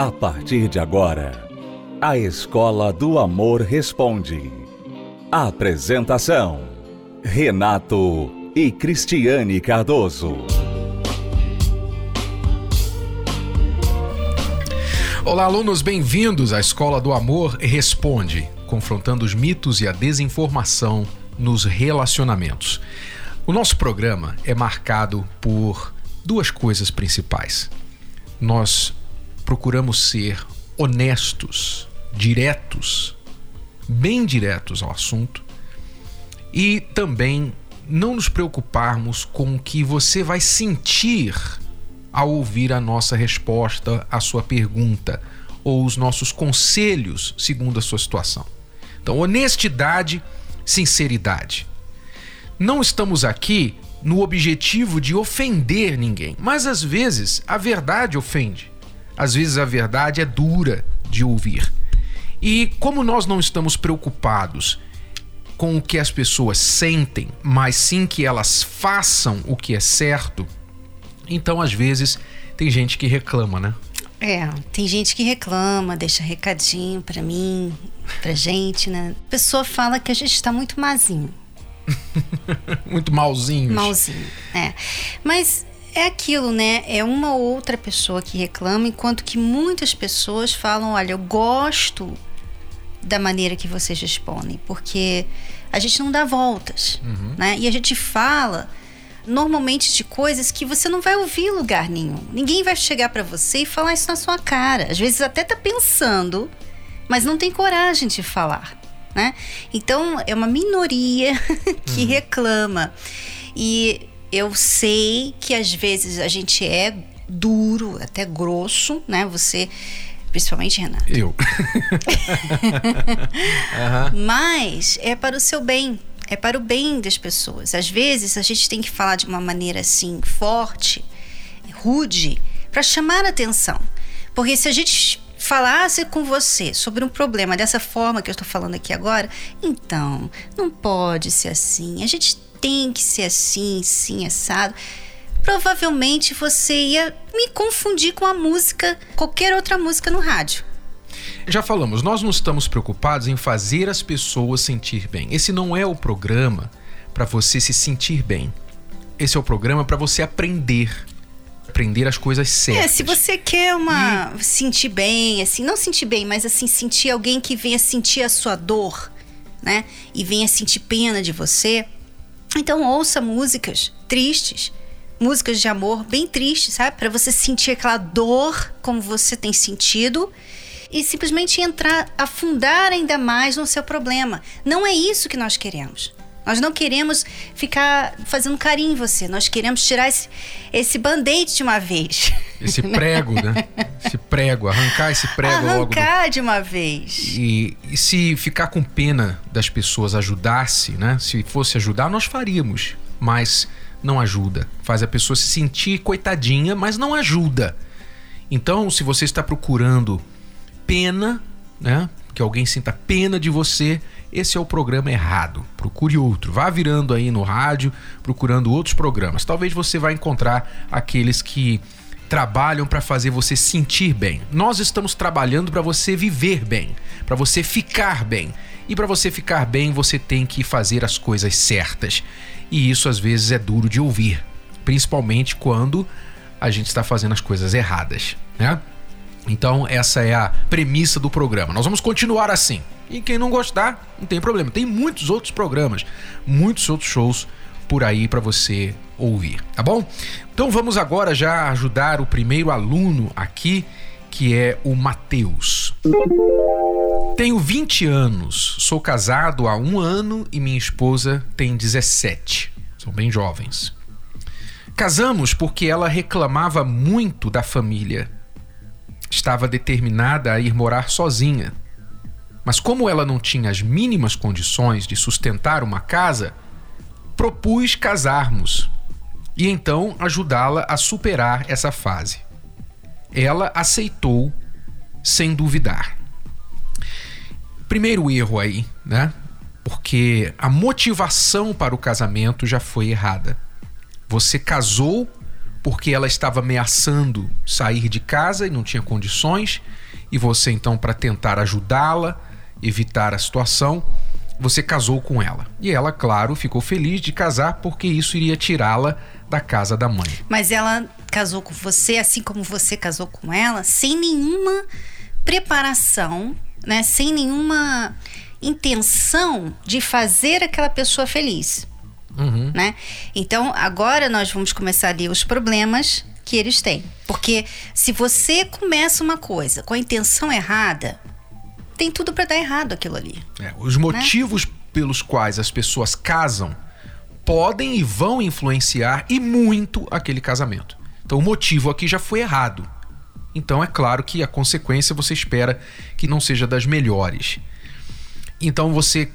A partir de agora, a Escola do Amor Responde. Apresentação: Renato e Cristiane Cardoso. Olá, alunos, bem-vindos à Escola do Amor Responde, confrontando os mitos e a desinformação nos relacionamentos. O nosso programa é marcado por duas coisas principais. Nós procuramos ser honestos, diretos, bem diretos ao assunto e também não nos preocuparmos com o que você vai sentir ao ouvir a nossa resposta à sua pergunta ou os nossos conselhos segundo a sua situação. Então, honestidade, sinceridade. Não estamos aqui no objetivo de ofender ninguém, mas às vezes a verdade ofende. Às vezes a verdade é dura de ouvir. E como nós não estamos preocupados com o que as pessoas sentem, mas sim que elas façam o que é certo, então às vezes tem gente que reclama, né? É, tem gente que reclama, deixa recadinho para mim, pra gente, né? A pessoa fala que a gente está muito mazinho. muito malzinho. Malzinho, é. Mas é aquilo, né? É uma ou outra pessoa que reclama, enquanto que muitas pessoas falam: olha, eu gosto da maneira que vocês respondem, porque a gente não dá voltas, uhum. né? E a gente fala normalmente de coisas que você não vai ouvir em lugar nenhum. Ninguém vai chegar para você e falar isso na sua cara. Às vezes até tá pensando, mas não tem coragem de falar, né? Então é uma minoria que uhum. reclama. E eu sei que às vezes a gente é duro, até grosso, né? Você Principalmente Renato. Eu. uhum. Mas é para o seu bem. É para o bem das pessoas. Às vezes a gente tem que falar de uma maneira assim, forte, rude, para chamar a atenção. Porque se a gente falasse com você sobre um problema dessa forma que eu estou falando aqui agora, então não pode ser assim. A gente tem que ser assim, sim, assado provavelmente você ia me confundir com a música, qualquer outra música no rádio. Já falamos, nós não estamos preocupados em fazer as pessoas sentir bem. Esse não é o programa para você se sentir bem. Esse é o programa para você aprender. Aprender as coisas certas. É, se você quer uma. E... sentir bem, assim, não sentir bem, mas assim, sentir alguém que venha sentir a sua dor, né? E venha sentir pena de você. Então ouça músicas tristes músicas de amor bem tristes, sabe? Para você sentir aquela dor como você tem sentido e simplesmente entrar, afundar ainda mais no seu problema. Não é isso que nós queremos. Nós não queremos ficar fazendo carinho em você. Nós queremos tirar esse, esse band-aid de uma vez. Esse prego, né? Esse prego, arrancar esse prego arrancar logo. Arrancar de uma vez. E, e, se ficar com pena das pessoas ajudasse, né? Se fosse ajudar, nós faríamos. Mas não ajuda. Faz a pessoa se sentir coitadinha, mas não ajuda. Então, se você está procurando pena, né? Que alguém sinta pena de você, esse é o programa errado. Procure outro. Vá virando aí no rádio, procurando outros programas. Talvez você vá encontrar aqueles que trabalham para fazer você sentir bem. Nós estamos trabalhando para você viver bem, para você ficar bem. E para você ficar bem, você tem que fazer as coisas certas. E isso às vezes é duro de ouvir, principalmente quando a gente está fazendo as coisas erradas, né? Então, essa é a premissa do programa. Nós vamos continuar assim. E quem não gostar, não tem problema. Tem muitos outros programas, muitos outros shows por aí para você ouvir, tá bom? Então vamos agora já ajudar o primeiro aluno aqui, que é o Matheus. Tenho 20 anos, sou casado há um ano e minha esposa tem 17. São bem jovens. Casamos porque ela reclamava muito da família. Estava determinada a ir morar sozinha. Mas como ela não tinha as mínimas condições de sustentar uma casa, propus casarmos e então ajudá-la a superar essa fase. Ela aceitou sem duvidar primeiro erro aí, né? Porque a motivação para o casamento já foi errada. Você casou porque ela estava ameaçando sair de casa e não tinha condições, e você então para tentar ajudá-la, evitar a situação, você casou com ela. E ela, claro, ficou feliz de casar porque isso iria tirá-la da casa da mãe. Mas ela casou com você, assim como você casou com ela, sem nenhuma preparação, né? Sem nenhuma intenção de fazer aquela pessoa feliz. Uhum. Né? Então, agora nós vamos começar a ler os problemas que eles têm. Porque se você começa uma coisa com a intenção errada, tem tudo para dar errado aquilo ali. É, os motivos né? pelos quais as pessoas casam podem e vão influenciar e muito aquele casamento. Então, o motivo aqui já foi errado. Então, é claro que a consequência você espera que não seja das melhores. Então, você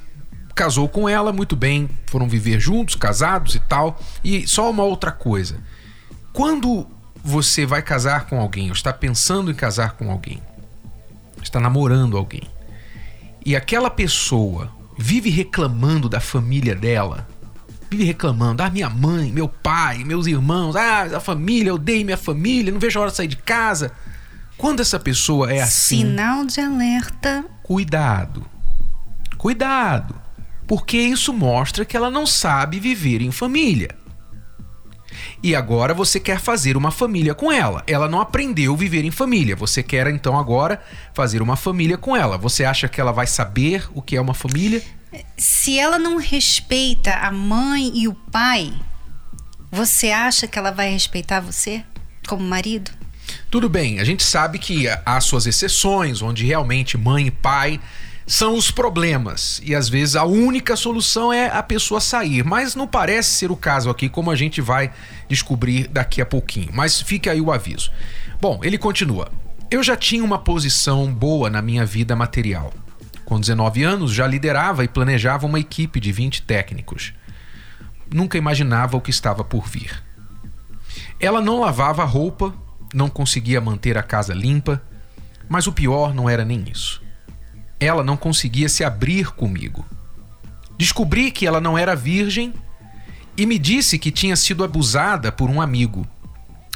casou com ela, muito bem, foram viver juntos, casados e tal. E só uma outra coisa. Quando você vai casar com alguém, ou está pensando em casar com alguém, está namorando alguém, e aquela pessoa vive reclamando da família dela, vive reclamando, ah, minha mãe, meu pai, meus irmãos, ah, a família, eu odeio minha família, não vejo a hora de sair de casa. Quando essa pessoa é assim. Sinal de alerta. Cuidado. Cuidado porque isso mostra que ela não sabe viver em família. E agora você quer fazer uma família com ela. Ela não aprendeu a viver em família. Você quer então agora fazer uma família com ela. Você acha que ela vai saber o que é uma família? Se ela não respeita a mãe e o pai, você acha que ela vai respeitar você como marido? Tudo bem, a gente sabe que há suas exceções, onde realmente mãe e pai são os problemas. E às vezes a única solução é a pessoa sair. Mas não parece ser o caso aqui, como a gente vai descobrir daqui a pouquinho. Mas fique aí o aviso. Bom, ele continua. Eu já tinha uma posição boa na minha vida material. Com 19 anos, já liderava e planejava uma equipe de 20 técnicos. Nunca imaginava o que estava por vir. Ela não lavava roupa, não conseguia manter a casa limpa, mas o pior não era nem isso ela não conseguia se abrir comigo. Descobri que ela não era virgem e me disse que tinha sido abusada por um amigo,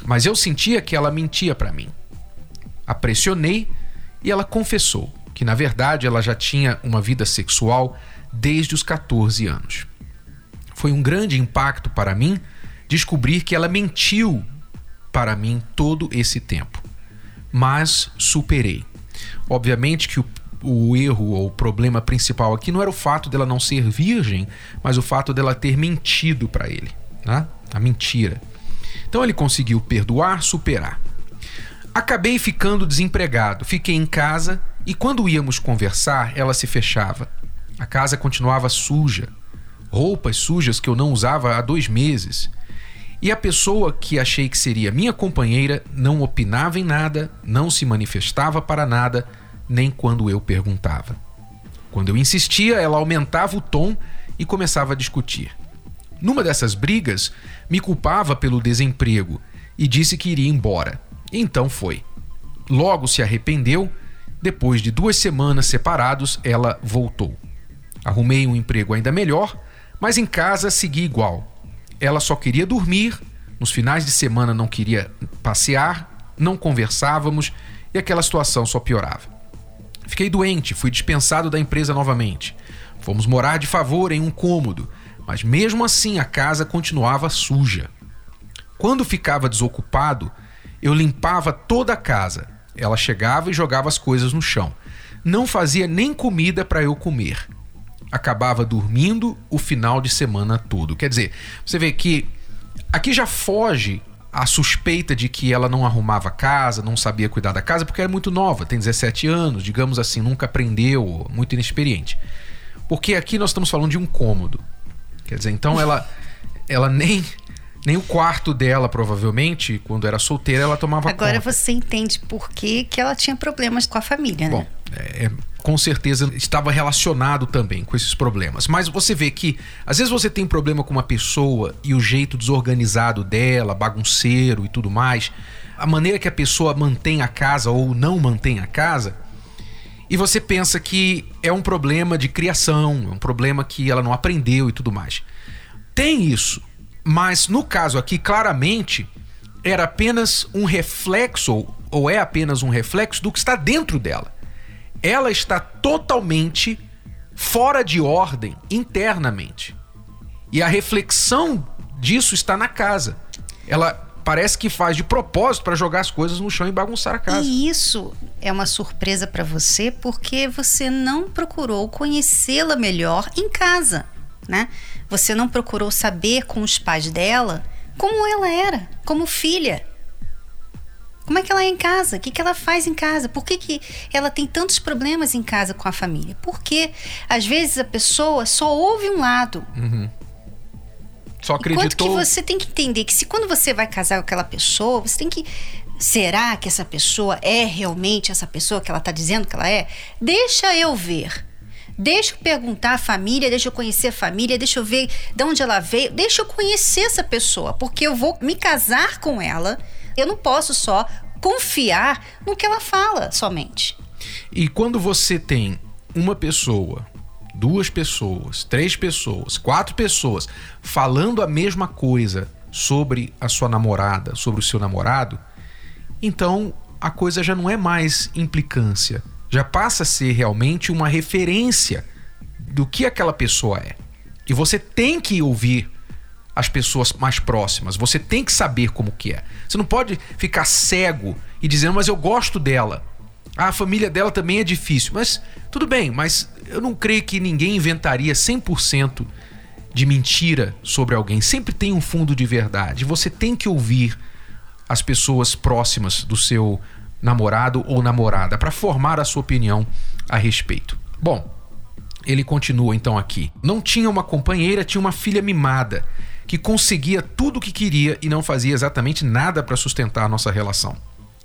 mas eu sentia que ela mentia para mim. A pressionei e ela confessou que, na verdade, ela já tinha uma vida sexual desde os 14 anos. Foi um grande impacto para mim descobrir que ela mentiu para mim todo esse tempo. Mas superei. Obviamente que o o erro ou o problema principal aqui não era o fato dela não ser virgem, mas o fato dela ter mentido para ele, né? A mentira. Então ele conseguiu perdoar, superar. Acabei ficando desempregado, fiquei em casa e quando íamos conversar, ela se fechava. A casa continuava suja, roupas sujas que eu não usava há dois meses. E a pessoa que achei que seria minha companheira não opinava em nada, não se manifestava para nada, nem quando eu perguntava. Quando eu insistia, ela aumentava o tom e começava a discutir. Numa dessas brigas, me culpava pelo desemprego e disse que iria embora. Então foi. Logo se arrependeu. Depois de duas semanas separados, ela voltou. Arrumei um emprego ainda melhor, mas em casa segui igual. Ela só queria dormir, nos finais de semana não queria passear, não conversávamos e aquela situação só piorava. Fiquei doente, fui dispensado da empresa novamente. Fomos morar de favor em um cômodo, mas mesmo assim a casa continuava suja. Quando ficava desocupado, eu limpava toda a casa. Ela chegava e jogava as coisas no chão. Não fazia nem comida para eu comer. Acabava dormindo o final de semana todo. Quer dizer, você vê que aqui já foge a suspeita de que ela não arrumava casa, não sabia cuidar da casa, porque era muito nova, tem 17 anos, digamos assim, nunca aprendeu, muito inexperiente. Porque aqui nós estamos falando de um cômodo. Quer dizer, então ela, ela nem, nem o quarto dela, provavelmente, quando era solteira, ela tomava Agora conta. você entende por que, que ela tinha problemas com a família, né? Bom, é, com certeza estava relacionado também com esses problemas. Mas você vê que às vezes você tem problema com uma pessoa e o jeito desorganizado dela, bagunceiro e tudo mais, a maneira que a pessoa mantém a casa ou não mantém a casa, e você pensa que é um problema de criação, é um problema que ela não aprendeu e tudo mais. Tem isso, mas no caso aqui, claramente, era apenas um reflexo, ou é apenas um reflexo do que está dentro dela. Ela está totalmente fora de ordem internamente. E a reflexão disso está na casa. Ela parece que faz de propósito para jogar as coisas no chão e bagunçar a casa. E isso é uma surpresa para você porque você não procurou conhecê-la melhor em casa, né? Você não procurou saber com os pais dela como ela era, como filha. Como é que ela é em casa? O que, que ela faz em casa? Por que, que ela tem tantos problemas em casa com a família? Porque às vezes a pessoa só ouve um lado. Uhum. Só acreditou. Enquanto que você tem que entender que se quando você vai casar com aquela pessoa, você tem que. Será que essa pessoa é realmente essa pessoa que ela está dizendo que ela é? Deixa eu ver. Deixa eu perguntar a família, deixa eu conhecer a família, deixa eu ver de onde ela veio, deixa eu conhecer essa pessoa, porque eu vou me casar com ela. Eu não posso só confiar no que ela fala somente. E quando você tem uma pessoa, duas pessoas, três pessoas, quatro pessoas falando a mesma coisa sobre a sua namorada, sobre o seu namorado, então a coisa já não é mais implicância, já passa a ser realmente uma referência do que aquela pessoa é. E você tem que ouvir as pessoas mais próximas, você tem que saber como que é. Você não pode ficar cego e dizendo, mas eu gosto dela. Ah, a família dela também é difícil. Mas tudo bem, mas eu não creio que ninguém inventaria 100% de mentira sobre alguém. Sempre tem um fundo de verdade. Você tem que ouvir as pessoas próximas do seu namorado ou namorada para formar a sua opinião a respeito. Bom, ele continua então aqui. Não tinha uma companheira, tinha uma filha mimada que conseguia tudo o que queria e não fazia exatamente nada para sustentar a nossa relação.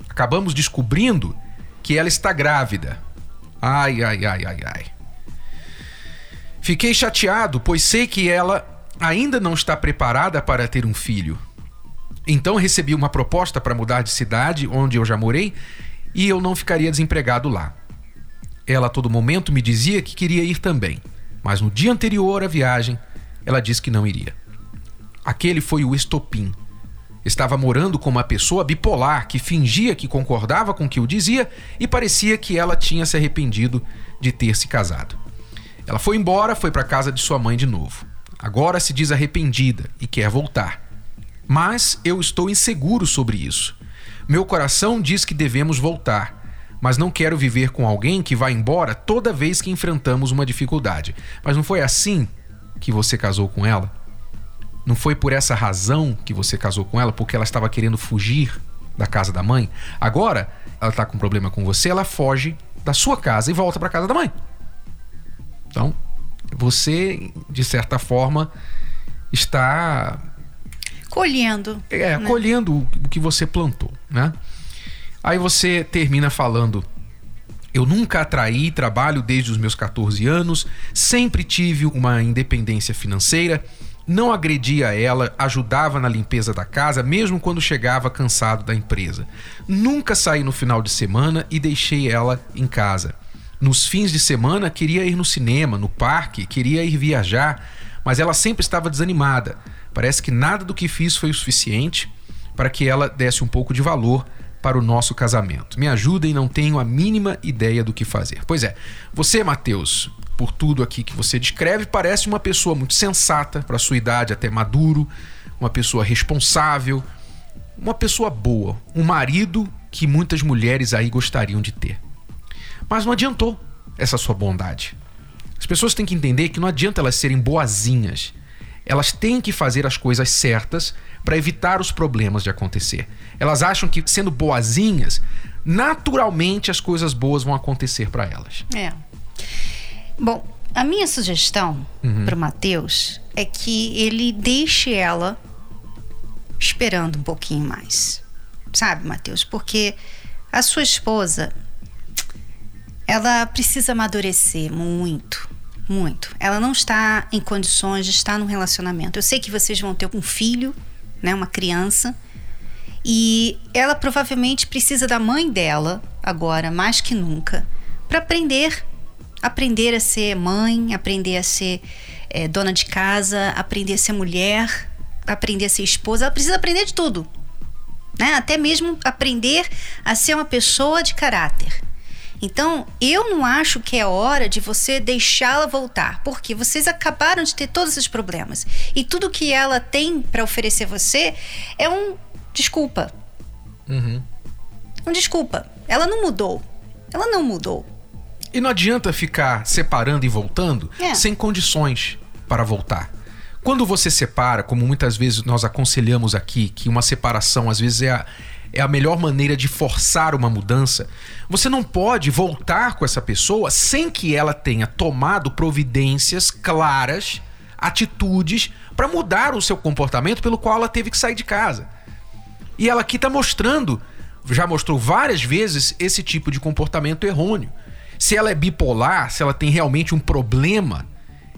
Acabamos descobrindo que ela está grávida. Ai, ai, ai, ai, ai. Fiquei chateado, pois sei que ela ainda não está preparada para ter um filho. Então recebi uma proposta para mudar de cidade, onde eu já morei, e eu não ficaria desempregado lá. Ela a todo momento me dizia que queria ir também, mas no dia anterior à viagem, ela disse que não iria. Aquele foi o estopim. Estava morando com uma pessoa bipolar que fingia que concordava com o que eu dizia e parecia que ela tinha se arrependido de ter se casado. Ela foi embora, foi para casa de sua mãe de novo. Agora se diz arrependida e quer voltar. Mas eu estou inseguro sobre isso. Meu coração diz que devemos voltar, mas não quero viver com alguém que vai embora toda vez que enfrentamos uma dificuldade. Mas não foi assim que você casou com ela? Não foi por essa razão que você casou com ela, porque ela estava querendo fugir da casa da mãe? Agora, ela está com problema com você, ela foge da sua casa e volta para casa da mãe. Então, você, de certa forma, está colhendo. É, né? colhendo o que você plantou, né? Aí você termina falando: Eu nunca atraí trabalho desde os meus 14 anos, sempre tive uma independência financeira, não agredia ela, ajudava na limpeza da casa, mesmo quando chegava cansado da empresa. Nunca saí no final de semana e deixei ela em casa. Nos fins de semana queria ir no cinema, no parque, queria ir viajar, mas ela sempre estava desanimada. Parece que nada do que fiz foi o suficiente para que ela desse um pouco de valor para o nosso casamento. Me ajudem, não tenho a mínima ideia do que fazer. Pois é, você, Mateus, por tudo aqui que você descreve, parece uma pessoa muito sensata, para sua idade até maduro, uma pessoa responsável, uma pessoa boa, um marido que muitas mulheres aí gostariam de ter. Mas não adiantou essa sua bondade. As pessoas têm que entender que não adianta elas serem boazinhas elas têm que fazer as coisas certas para evitar os problemas de acontecer. Elas acham que sendo boazinhas, naturalmente as coisas boas vão acontecer para elas. É. Bom, a minha sugestão uhum. para o Matheus é que ele deixe ela esperando um pouquinho mais. Sabe, Matheus? Porque a sua esposa ela precisa amadurecer muito muito. Ela não está em condições de estar num relacionamento. Eu sei que vocês vão ter um filho, né, uma criança, e ela provavelmente precisa da mãe dela agora mais que nunca para aprender, aprender a ser mãe, aprender a ser é, dona de casa, aprender a ser mulher, aprender a ser esposa. Ela precisa aprender de tudo. né? Até mesmo aprender a ser uma pessoa de caráter. Então, eu não acho que é hora de você deixá-la voltar, porque vocês acabaram de ter todos esses problemas. E tudo que ela tem para oferecer você é um desculpa. Uhum. Um desculpa. Ela não mudou. Ela não mudou. E não adianta ficar separando e voltando É. sem condições para voltar. Quando você separa, como muitas vezes nós aconselhamos aqui, que uma separação às vezes é a, é a melhor maneira de forçar uma mudança, você não pode voltar com essa pessoa sem que ela tenha tomado providências claras, atitudes para mudar o seu comportamento pelo qual ela teve que sair de casa. E ela aqui está mostrando, já mostrou várias vezes, esse tipo de comportamento errôneo. Se ela é bipolar, se ela tem realmente um problema,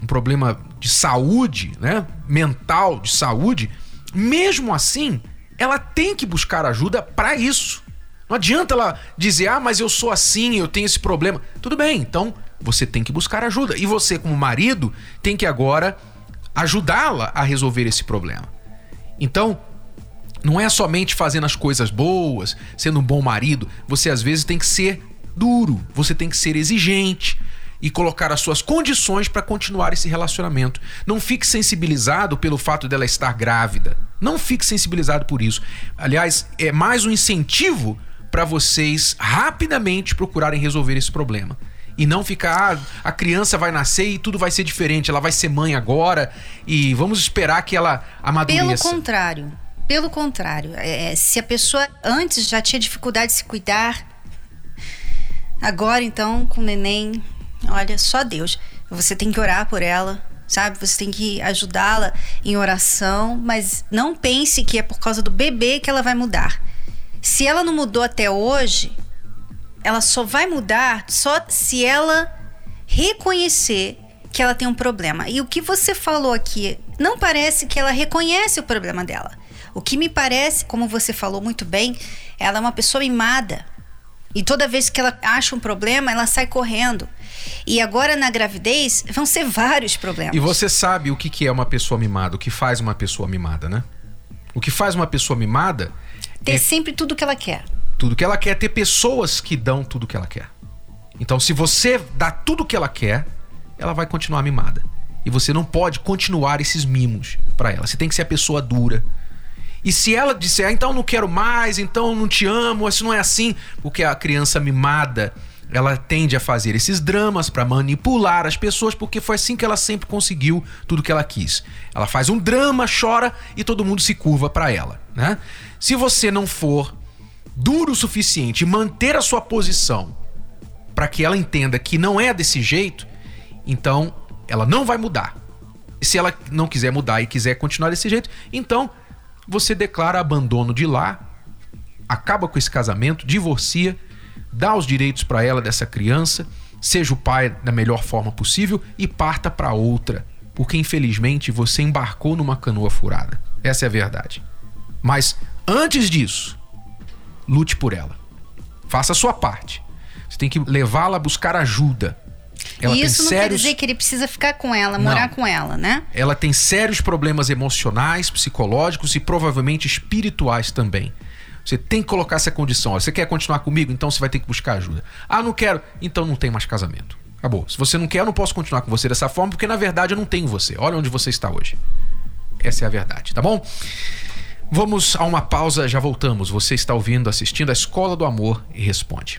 um problema de saúde, né? Mental, de saúde, mesmo assim, ela tem que buscar ajuda para isso. Não adianta ela dizer, ah, mas eu sou assim, eu tenho esse problema. Tudo bem, então você tem que buscar ajuda. E você, como marido, tem que agora ajudá-la a resolver esse problema. Então, não é somente fazendo as coisas boas, sendo um bom marido. Você às vezes tem que ser duro, você tem que ser exigente e colocar as suas condições para continuar esse relacionamento. Não fique sensibilizado pelo fato dela estar grávida. Não fique sensibilizado por isso. Aliás, é mais um incentivo para vocês rapidamente procurarem resolver esse problema. E não ficar, ah, a criança vai nascer e tudo vai ser diferente, ela vai ser mãe agora e vamos esperar que ela Pelo amadureça. contrário. Pelo contrário. É, se a pessoa antes já tinha dificuldade de se cuidar, agora então com o neném, olha, só Deus. Você tem que orar por ela, sabe? Você tem que ajudá-la em oração, mas não pense que é por causa do bebê que ela vai mudar. Se ela não mudou até hoje, ela só vai mudar só se ela reconhecer que ela tem um problema. E o que você falou aqui, não parece que ela reconhece o problema dela. O que me parece, como você falou muito bem, ela é uma pessoa mimada. E toda vez que ela acha um problema, ela sai correndo. E agora na gravidez vão ser vários problemas. E você sabe o que que é uma pessoa mimada, o que faz uma pessoa mimada, né? O que faz uma pessoa mimada ter é sempre tudo que ela quer. tudo que ela quer, ter pessoas que dão tudo que ela quer. Então, se você dá tudo que ela quer, ela vai continuar mimada. E você não pode continuar esses mimos para ela. Você tem que ser a pessoa dura. E se ela disser, ah, então não quero mais, então não te amo, isso não é assim, porque a criança mimada, ela tende a fazer esses dramas para manipular as pessoas, porque foi assim que ela sempre conseguiu tudo que ela quis. Ela faz um drama, chora e todo mundo se curva para ela, né? Se você não for duro o suficiente manter a sua posição para que ela entenda que não é desse jeito, então ela não vai mudar. E se ela não quiser mudar e quiser continuar desse jeito, então você declara abandono de lá, acaba com esse casamento, divorcia, dá os direitos para ela dessa criança, seja o pai da melhor forma possível e parta para outra, porque infelizmente você embarcou numa canoa furada. Essa é a verdade. Mas antes disso, lute por ela. Faça a sua parte. Você tem que levá-la a buscar ajuda. Ela e isso não sérios quer dizer que ele precisa ficar com ela, morar Não. com ela, né? ela tem sérios problemas emocionais, psicológicos e provavelmente espirituais também. Você tem que colocar essa condição. Ó, Você quer continuar comigo? Então você vai ter que buscar ajuda. Ah, não quero. Então não tem mais casamento. Acabou. Se você não quer, eu não posso continuar com você dessa forma, porque na verdade eu não tenho você. Olha onde você está hoje. Essa é a verdade, tá bom? Vamos a uma pausa, já voltamos. Você está ouvindo, assistindo a Escola do Amor e responde.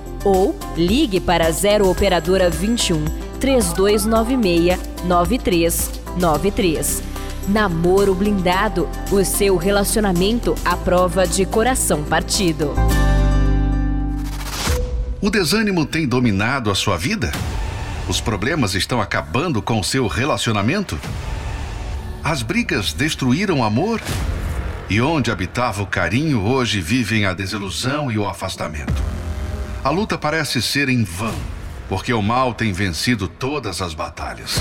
ou ligue para 0 operadora 21 3296 9393. Namoro blindado, o seu relacionamento à prova de coração partido. O desânimo tem dominado a sua vida? Os problemas estão acabando com o seu relacionamento? As brigas destruíram o amor? E onde habitava o carinho, hoje vivem a desilusão e o afastamento. A luta parece ser em vão, porque o mal tem vencido todas as batalhas.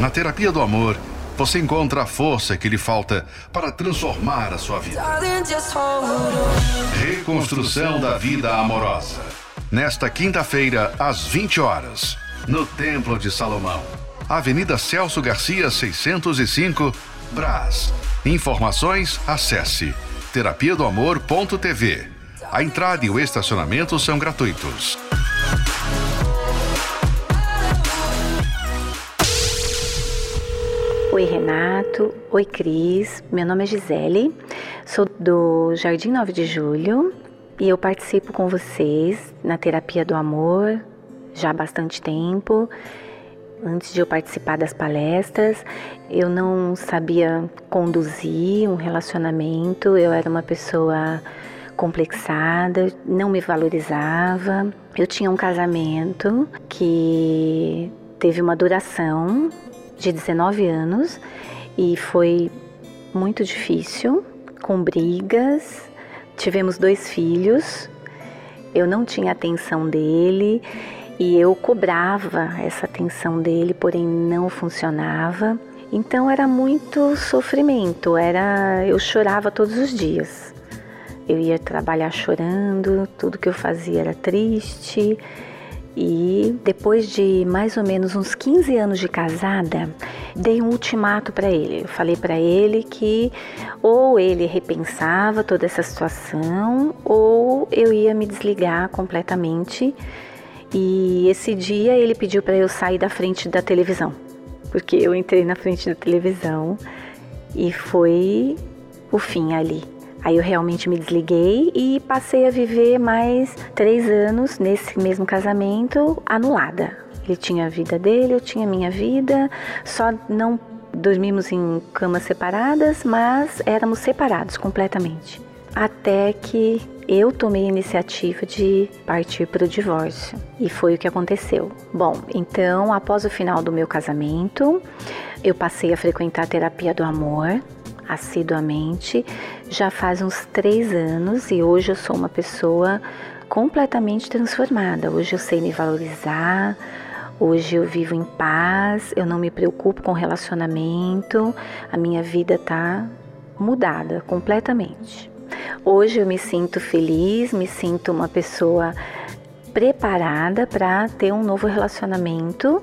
Na terapia do amor, você encontra a força que lhe falta para transformar a sua vida. Reconstrução da vida amorosa. Nesta quinta-feira, às 20 horas, no Templo de Salomão. Avenida Celso Garcia, 605, Brás. Informações, acesse terapia do amor.tv. A entrada e o estacionamento são gratuitos. Oi, Renato. Oi, Cris. Meu nome é Gisele. Sou do Jardim 9 de Julho e eu participo com vocês na terapia do amor já há bastante tempo. Antes de eu participar das palestras, eu não sabia conduzir um relacionamento, eu era uma pessoa complexada, não me valorizava. Eu tinha um casamento que teve uma duração de 19 anos e foi muito difícil, com brigas. Tivemos dois filhos, eu não tinha atenção dele e eu cobrava essa atenção dele, porém não funcionava. Então era muito sofrimento, era eu chorava todos os dias. Eu ia trabalhar chorando, tudo que eu fazia era triste. E depois de mais ou menos uns 15 anos de casada, dei um ultimato para ele. Eu falei para ele que ou ele repensava toda essa situação ou eu ia me desligar completamente e esse dia ele pediu para eu sair da frente da televisão, porque eu entrei na frente da televisão e foi o fim ali. Aí eu realmente me desliguei e passei a viver mais três anos nesse mesmo casamento anulada. Ele tinha a vida dele, eu tinha a minha vida, só não dormimos em camas separadas, mas éramos separados completamente. Até que eu tomei a iniciativa de partir para o divórcio. E foi o que aconteceu. Bom, então, após o final do meu casamento, eu passei a frequentar a terapia do amor assiduamente. Já faz uns três anos e hoje eu sou uma pessoa completamente transformada. Hoje eu sei me valorizar. Hoje eu vivo em paz, eu não me preocupo com relacionamento, a minha vida está mudada completamente. Hoje eu me sinto feliz, me sinto uma pessoa preparada para ter um novo relacionamento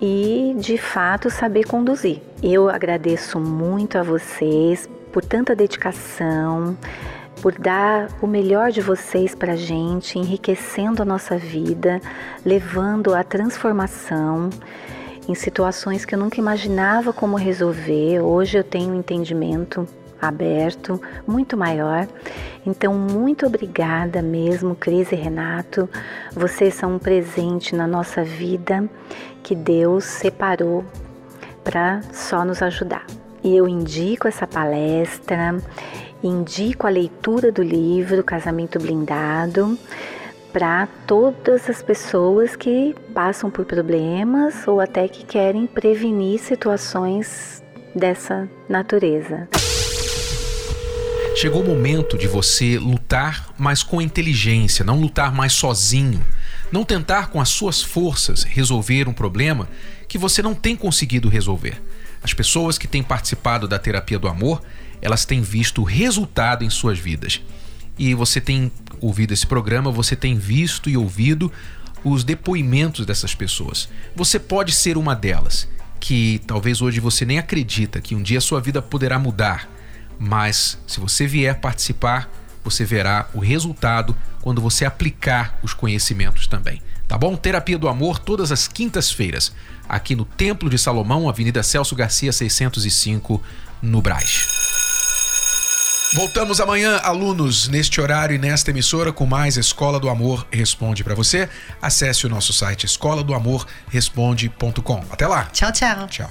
e de fato saber conduzir. Eu agradeço muito a vocês por tanta dedicação, por dar o melhor de vocês para a gente, enriquecendo a nossa vida, levando a transformação em situações que eu nunca imaginava como resolver. Hoje eu tenho um entendimento aberto, muito maior. Então, muito obrigada mesmo, Cris e Renato. Vocês são um presente na nossa vida que Deus separou para só nos ajudar. E eu indico essa palestra, indico a leitura do livro Casamento Blindado para todas as pessoas que passam por problemas ou até que querem prevenir situações dessa natureza. Chegou o momento de você lutar, mas com inteligência, não lutar mais sozinho. Não tentar com as suas forças resolver um problema que você não tem conseguido resolver. As pessoas que têm participado da terapia do amor, elas têm visto resultado em suas vidas. E você tem ouvido esse programa, você tem visto e ouvido os depoimentos dessas pessoas. Você pode ser uma delas, que talvez hoje você nem acredita que um dia sua vida poderá mudar mas se você vier participar, você verá o resultado quando você aplicar os conhecimentos também. Tá bom? Terapia do Amor todas as quintas-feiras, aqui no Templo de Salomão, Avenida Celso Garcia 605, no Braz. Voltamos amanhã, alunos, neste horário e nesta emissora com mais Escola do Amor Responde para você. Acesse o nosso site escola do amor responde.com. Até lá. Tchau, tchau. Tchau.